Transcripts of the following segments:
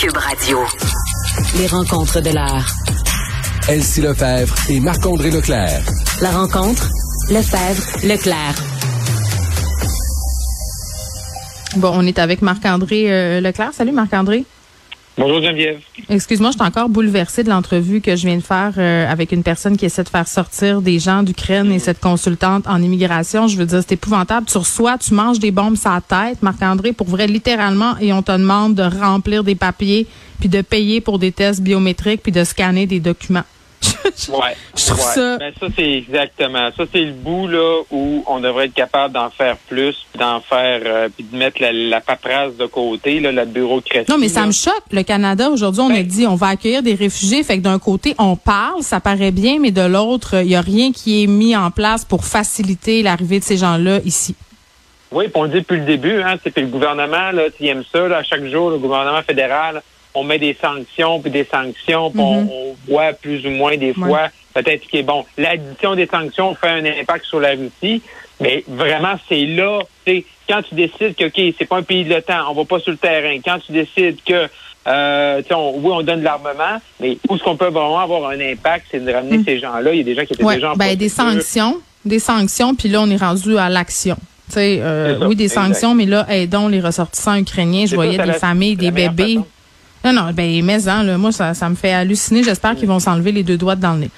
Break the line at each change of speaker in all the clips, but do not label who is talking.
Cube Radio.
Les rencontres de l'art.
Elsie Lefebvre et Marc-André Leclerc.
La rencontre, Lefebvre, Leclerc.
Bon, on est avec Marc-André euh, Leclerc. Salut Marc-André.
Bonjour Geneviève.
Excuse-moi, je suis encore bouleversée de l'entrevue que je viens de faire euh, avec une personne qui essaie de faire sortir des gens d'Ukraine et cette consultante en immigration. Je veux dire, c'est épouvantable. Tu reçois, tu manges des bombes sa tête, Marc-André, pour vrai, littéralement, et on te demande de remplir des papiers, puis de payer pour des tests biométriques, puis de scanner des documents.
Ouais.
Je trouve
ouais.
ça-
Ben, ça, c'est exactement. Ça, c'est le bout, là, où on devrait être capable d'en faire plus, puis d'en faire, euh, puis de mettre la, la paperasse de côté, là, la bureaucratie.
Non, mais ça
là.
me choque. Le Canada, aujourd'hui, on a
Ben-
dit on va accueillir des réfugiés. Fait que d'un côté, on parle, ça paraît bien, mais de l'autre, il n'y a rien qui est mis en place pour faciliter l'arrivée de ces gens-là ici.
Oui, puis on le dit depuis le début, hein, c'est que le gouvernement, là, tu aimes ça, là, à chaque jour, le gouvernement fédéral, on met des sanctions, puis des sanctions, puis on, on voit plus ou moins des fois, peut-être que, bon, l'addition des sanctions fait un impact sur la Russie, mais vraiment, c'est là, tu sais, quand tu décides que, OK, c'est pas un pays de l'OTAN, on va pas sur le terrain, quand tu décides que, euh, tu sais, on- oui, on donne de l'armement, mais où est-ce qu'on peut vraiment avoir un impact, c'est de ramener ces gens-là? Il y a des gens qui étaient
Ouais,
déjà en
ben, des sanctions, des sanctions, puis là, on est rendu à l'action. Euh, oui, des
exact.
sanctions, mais là, aidons les ressortissants ukrainiens. Je voyais
ça,
des
la-
familles, des bébés.
façon.
Non, non, ben, mais hein, là, moi, ça, ça me fait halluciner. J'espère qu'ils vont s'enlever les deux doigts dans le nez.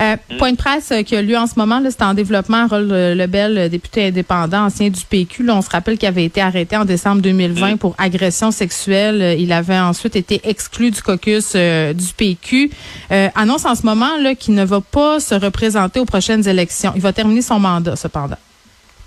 Euh,
Mm.
Point de presse qui a lieu en ce moment, là, c'est en développement. Harold euh, Lebel, euh, député indépendant, ancien du PQ. Là, on se rappelle qu'il avait été arrêté en décembre 2020 pour agression sexuelle. Euh, Il avait ensuite été exclu du caucus euh, du PQ. Euh, annonce en ce moment là qu'il ne va pas se représenter aux prochaines élections. Il va terminer son mandat, cependant.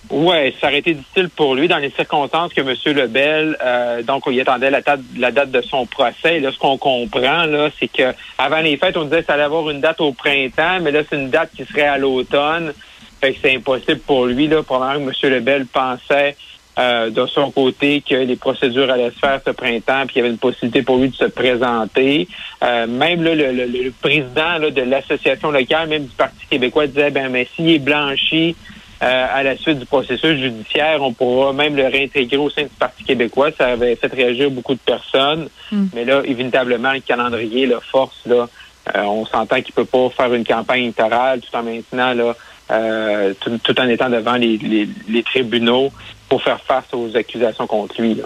Ouais, ça aurait été difficile pour lui dans les circonstances que M. Lebel, euh, donc il attendait la date, la date de son procès. Là, ce qu'on comprend, là, c'est que avant les fêtes, on disait que ça allait avoir une date au printemps, mais là, c'est une date qui serait à l'automne. Fait que c'est impossible pour lui, là, probablement que M. Lebel pensait euh, de son côté que les procédures allaient se faire ce printemps, puis qu'il y avait une possibilité pour lui de se présenter. Euh, même là, le, le- le président là, de l'association locale, même du Parti québécois, disait ben mais s'il est blanchi euh, à la suite du processus judiciaire, on pourra même le réintégrer au sein du Parti québécois. Ça avait fait réagir beaucoup de personnes.
Mm.
Mais là, évitablement, le calendrier, la force, là, euh, on s'entend qu'il peut pas faire une campagne électorale tout en maintenant là, euh, tout, tout en étant devant les, les, les tribunaux pour faire face aux accusations contre lui. Là.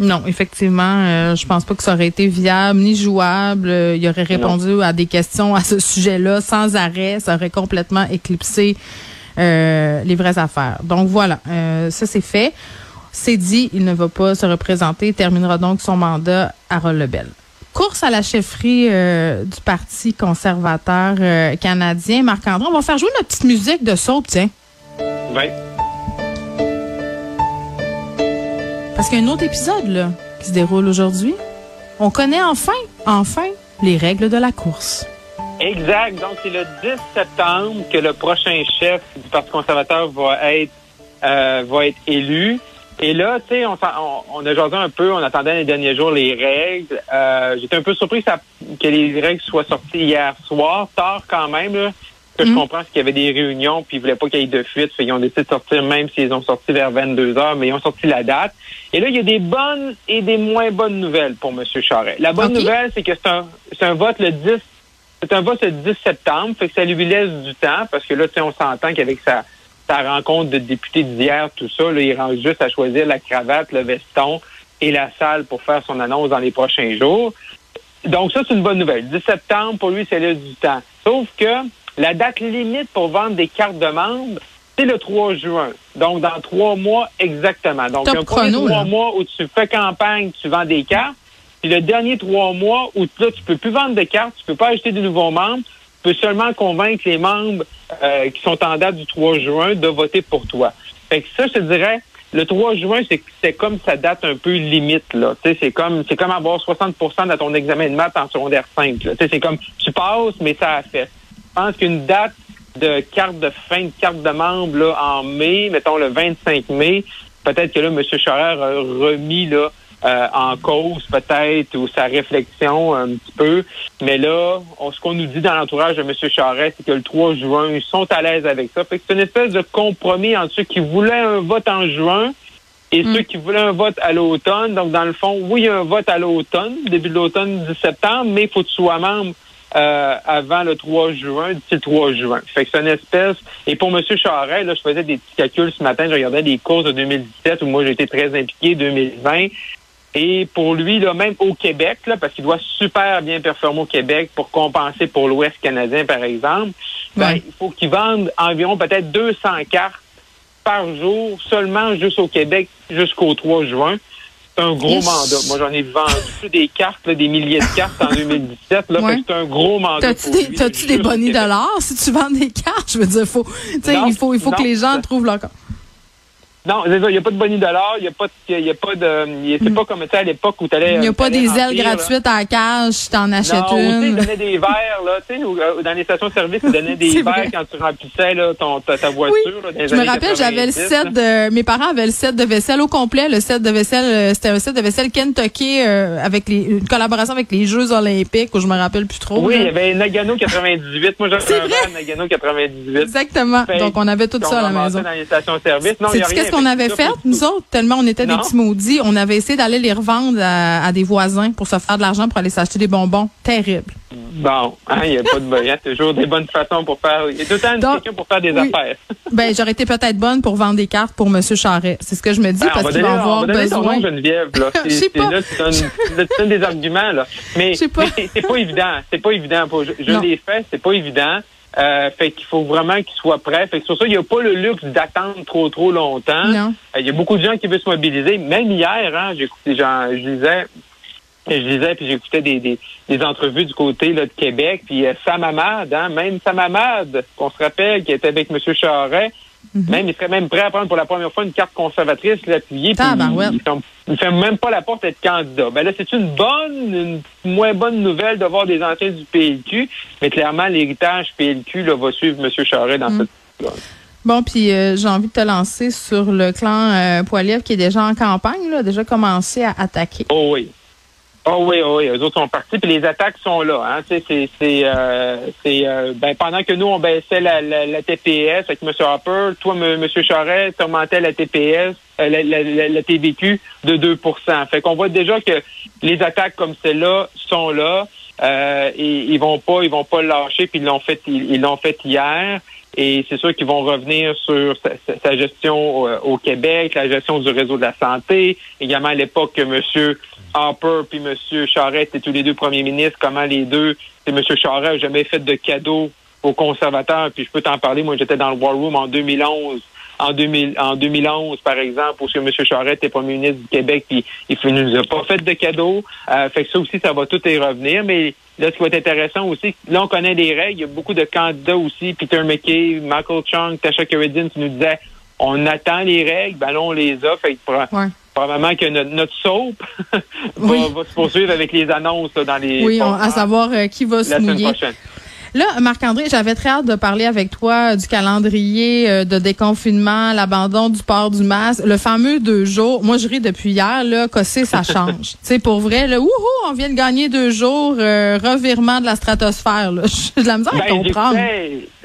Non, effectivement, euh, je pense pas que ça aurait été viable ni jouable. Euh, il aurait répondu à des questions à ce sujet-là sans arrêt. Ça aurait complètement éclipsé euh, les vraies affaires. Donc voilà, euh, ça c'est fait. C'est dit, il ne va pas se représenter. Il terminera donc son mandat à Lebel. Course à la chefferie euh, du Parti conservateur canadien. Marc-André, on va faire jouer notre petite musique de soap, tiens.
Ouais.
Parce qu'il y a un autre épisode là, qui se déroule aujourd'hui. On connaît enfin, enfin, les règles de la course.
Exact. Donc, c'est le 10 septembre que le prochain chef du Parti conservateur va être euh, va être élu. Et là, tu sais, on, s'en- on, on a jasé un peu, on attendait les derniers jours les règles. Euh, J'étais un peu surpris que, ça- que les règles soient sorties hier soir, tard quand même. Là. Que je
Mm.
comprends, qu'il y avait des réunions, puis ils voulaient pas qu'il y ait de fuite. Fait qu'ils ont décidé de sortir, même s'ils ont sorti vers 22 heures, mais ils ont sorti la date. Et là, il y a des bonnes et des moins bonnes nouvelles pour M. Charest. La bonne nouvelle, c'est que c'est un, c'est un vote le 10 c'est un vote le 10 septembre, fait que ça lui laisse du temps, parce que là, tu sais, on s'entend qu'avec sa, sa rencontre de députés d'hier, tout ça, là, il rend juste à choisir la cravate, le veston et la salle pour faire son annonce dans les prochains jours. Donc ça, c'est une bonne nouvelle. 10 septembre, pour lui, ça laisse du temps. Sauf que la date limite pour vendre des cartes de membres, c'est le 3 juin. Donc, dans trois mois exactement. Donc,
Top
il y a
chrono,
trois
là.
mois où tu fais campagne, tu vends des cartes. Puis le dernier trois mois où là, tu peux plus vendre de cartes, tu peux pas acheter de nouveaux membres, tu peux seulement convaincre les membres euh, qui sont en date du 3 juin de voter pour toi. Fait que ça, je te dirais, le 3 juin, c'est comme sa date un peu limite. là. C'est comme c'est comme avoir 60% de ton examen de maths en secondaire 5. là. Tu sais, C'est comme tu passes, mais ça a fait. Je pense qu'une date de carte de fin de carte de membre là, en mai, mettons le 25 mai, peut-être que là, M. Charest a remis là, euh, en cause peut-être ou sa réflexion un petit peu. Mais là, on- ce qu'on nous dit dans l'entourage de M. Charest, c'est que le 3 juin, ils sont à l'aise avec ça. Fait que c'est une espèce de compromis entre ceux qui voulaient un vote en juin et ceux qui voulaient un vote à l'automne. Donc, dans le fond, oui, il y a un vote à l'automne, début de l'automne du septembre, mais il faut que tu sois membre euh, avant le 3 juin, d'ici le 3 juin. Fait que c'est une espèce. Et pour M. Charest, là, je faisais des petits calculs ce matin, je regardais les courses de 2017 où moi j'ai été très impliqué, 2020. Et pour lui, là, même au Québec, là, parce qu'il doit super bien performer au Québec pour compenser pour l'Ouest canadien, par exemple, ben, il faut qu'il vende environ peut-être 200 cartes par jour seulement juste au Québec jusqu'au 3 juin. C'est un gros mandat. Moi, j'en ai vendu des cartes, des milliers de cartes en 2017. C'est un gros mandat.
T'as-tu des, t'as-tu des bonnies dollars si tu vends des cartes? Je veux dire, faut, il faut, il faut que les gens trouvent leur
non, il n'y a pas de bonnie dollar, il n'y a pas de, il y a pas de, c'est pas comme à l'époque où tu allais.
Il n'y a pas des ailes gratuites à la cage, t'en achètes
non,
une.
ils donnaient des verres, là, tu sais, euh, dans les stations-service, ils donnaient des verres quand tu remplissais, là, ton, ta, voiture,
oui. Je me rappelle, j'avais le set de, mes parents avaient le set de vaisselle au complet, le set de vaisselle, euh, c'était un set de vaisselle Kentucky, euh, avec les, une collaboration avec les Jeux Olympiques, où je me rappelle plus trop.
Oui, il y avait Nagano 98. Moi, j'avais un Nagano 98.
Exactement. Donc, on avait tout ça à la maison.
dans les stations-service. Non,
qu'est-ce qu'on avait fait? nous autres, tellement on était des petits maudits, on avait essayé d'aller les revendre à, des voisins pour se faire de l'argent pour aller s'acheter des bonbons. Terrible.
Bon, hein, il n'y a pas de y a toujours des bonnes façons pour faire. Il y a tout le temps pour faire des affaires.
ben, j'aurais été peut-être bonne pour vendre des cartes pour M. Charret. C'est ce que je me dis ben, parce qu'il va avoir besoin.
Ton Geneviève, là. Je sais pas. C'est des arguments, là. Mais, c'est pas évident. C'est pas évident. Je, je l'ai fait, c'est pas évident. Euh, fait qu'il faut vraiment qu'il soit prêt. Fait que sur ça, il n'y a pas le luxe d'attendre trop trop longtemps.
Euh,
il y a beaucoup de gens qui veulent se mobiliser. Même hier, hein, j'écoutais, je disais, je disais, puis j'écoutais des, des, des, entrevues du côté là, de Québec, puis euh, Sam Hamad, hein, même Sam Hamad, qu'on se rappelle, qui était avec M. Charret, Mhm. Même, il serait même prêt à prendre pour la première fois une carte conservatrice, l'appuyer, puis il ne fait même pas la porte être candidat. Ben là, c'est une bonne, une moins bonne nouvelle de voir des anciens du PLQ, mais clairement, l'héritage PLQ là, va suivre M. Charest dans mhm. cette
Bon, puis euh, j'ai envie de te lancer sur le clan euh, qui est déjà en campagne, là, déjà commencé à attaquer.
Oh oui. Oh oui, oh oui, eux autres sont partis, puis les attaques sont là. Hein. C'est, c'est, euh, c'est, euh, ben, pendant que nous, on baissait la, la, TPS avec M. Hopper, toi, M. Charest, tu augmentais la TPS, euh, la, la, la, TVQ de 2% Fait qu'on voit déjà que les attaques comme celle-là sont là. Euh, et ils vont pas, ils vont pas lâcher, puis ils l'ont fait, ils l'ont fait hier. Et c'est sûr qu'ils vont revenir sur sa, gestion au, Québec, la gestion du réseau de la santé, également à l'époque que M. Harper puis M. Charest étaient tous les deux premiers ministres, comment les deux, c'est M. Charest jamais fait de cadeau aux conservateurs, puis je peux t'en parler, moi j'étais dans le War Room en 2011, en, 2000, en 2011 par exemple, où M. Charest était premier ministre du Québec, puis il ne nous a pas fait de cadeau, euh, fait que ça aussi, ça va tout y revenir, mais là, ce qui va être intéressant aussi, là, on connaît les règles, il y a beaucoup de candidats aussi, Peter McKay, Michael Chung, Tasha Keredin, qui nous disaient, on attend les règles, ben là, on les a, fait que probablement que notre, notre soap va, se poursuivre avec les annonces dans les.
Oui, à savoir euh, qui va se mouiller. Là, Marc-André, j'avais très hâte de parler avec toi du calendrier euh, de déconfinement, l'abandon du port du masque, le fameux deux jours. Moi, je ris depuis hier, là, c'est ça change. tu sais, pour vrai, là, wouhou, on vient de gagner deux jours, euh, revirement de la stratosphère, là. J'ai de la misère à ben, comprendre.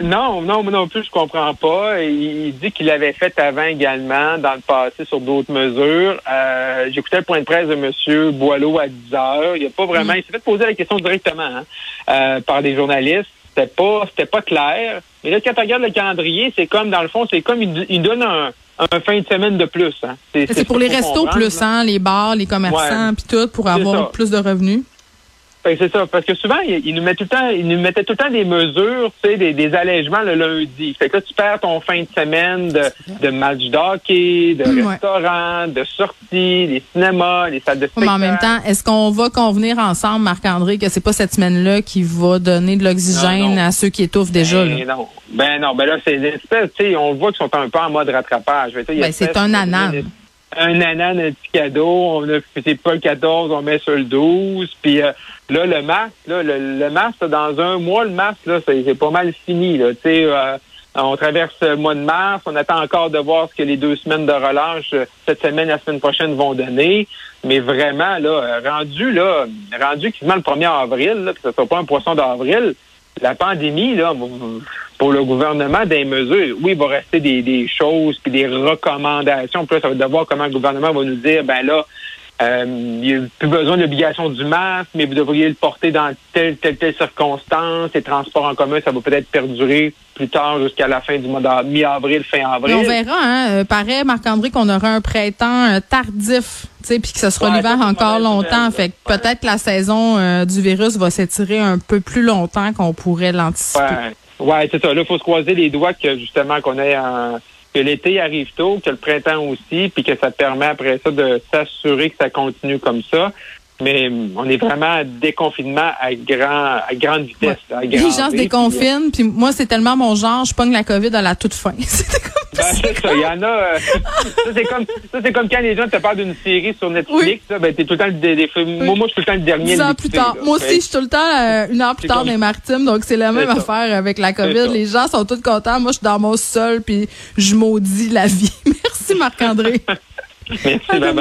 Non, non, moi non plus, je comprends pas. Il, dit qu'il l'avait fait avant également, dans le passé, sur d'autres mesures. Euh, J'écoutais le point de presse de M. Boileau à 10 heures. Il a pas vraiment, mm. il s'est fait poser la question directement hein, euh, par des journalistes c'était pas c'était pas clair. Mais là, quand tu regardes le calendrier, c'est comme, dans le fond, c'est comme il, donne un, un, fin de semaine de plus. Hein.
C'est pour les restos plus, hein, les bars, les commerçants, puis tout, pour avoir plus de revenus.
Ben, c'est ça, parce que souvent, il, nous met tout le temps, il nous mettait tout le temps des mesures, tu sais, des, des allègements le lundi. Fait que là, tu perds ton fin de semaine de, de match d'hockey, de restaurants, de sorties, des cinémas, des salles de spectacle.
mais en même temps, est-ce qu'on va convenir ensemble, Marc-André, que c'est pas cette semaine-là qui va donner de l'oxygène à ceux qui étouffent déjà?
Ben non. Ben non, ben là, c'est des espèces, tu sais, on voit qu'ils sont un peu en mode rattrapage.
Ben, c'est un anan
un anan, un petit cadeau, on a c'est pas le 14, on met sur le 12, puis euh, là le masque, là, le, le masque dans un mois le masque là, c'est pas mal fini là, euh, on traverse le mois de mars, on attend encore de voir ce que les deux semaines de relâche euh, cette semaine, la semaine prochaine vont donner. Mais vraiment, là, rendu là, rendu quasiment le 1er avril, là, que ce soit pas un poisson d'avril, la pandémie, là, pour le gouvernement des mesures. Oui, il va rester des, des choses puis des recommandations. Puis là, ça va devoir comment le gouvernement va nous dire, ben là, euh, il n'y a plus besoin de l'obligation du masque, mais vous devriez le porter dans telle, telle, telle circonstance. Les transports en commun, ça va peut-être perdurer plus tard jusqu'à la fin du mois de mi-avril, fin avril.
on verra, hein. Euh, paraît, Marc-André, qu'on aura un printemps euh, tardif, tu sais, puis que ce sera
Ouais,
l'hiver encore longtemps. Fait que
ouais.
peut-être la saison euh, du virus va s'étirer un peu plus longtemps qu'on pourrait l'anticiper.
Ouais, ouais c'est ça. Là, il faut se croiser les doigts que justement qu'on ait un que l'été arrive tôt, que le printemps aussi, puis que ça permet après ça de s'assurer que ça continue comme ça. Mais hum, on est vraiment à déconfinement à grand à grande vitesse. à
Les gens se déconfinent, puis moi, c'est tellement mon genre, je pogne la COVID à la toute fin.
Ben, c'est ça, il y en a. euh, ça, c'est comme, ça, c'est comme quand les gens te parlent d'une série sur Netflix.
Oui.
là, ben, t'es tout le temps le, des- des- moi, moi, je suis tout le temps le dernier.
dix ans plus tard.
là.
Moi aussi, je suis tout le temps euh, une heure plus tard
comme-
dans les maritimes, donc c'est la même
ça.
affaire avec la COVID. Les gens sont tous contents. Moi, je suis dans mon sol, puis je maudis la vie. Merci, Marc-André.
Merci, bye.